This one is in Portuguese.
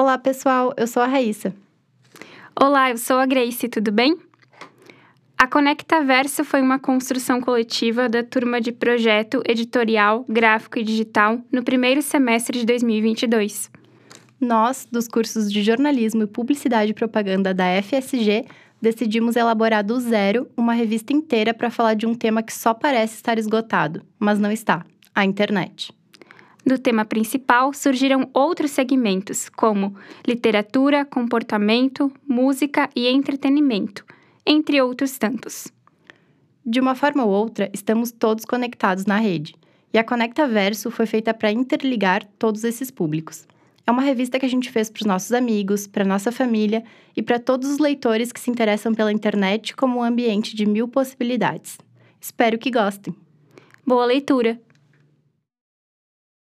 Olá, pessoal, eu sou a Raíssa. Olá, eu sou a Grace, tudo bem? A Conecta Verso foi uma construção coletiva da turma de projeto editorial, gráfico e digital no primeiro semestre de 2022. Nós, dos cursos de jornalismo e publicidade e propaganda da FSG, decidimos elaborar do zero uma revista inteira para falar de um tema que só parece estar esgotado, mas não está: a internet. Do tema principal surgiram outros segmentos, como literatura, comportamento, música e entretenimento, entre outros tantos. De uma forma ou outra, estamos todos conectados na rede, e a Conecta Verso foi feita para interligar todos esses públicos. É uma revista que a gente fez para os nossos amigos, para nossa família e para todos os leitores que se interessam pela internet como um ambiente de mil possibilidades. Espero que gostem. Boa leitura!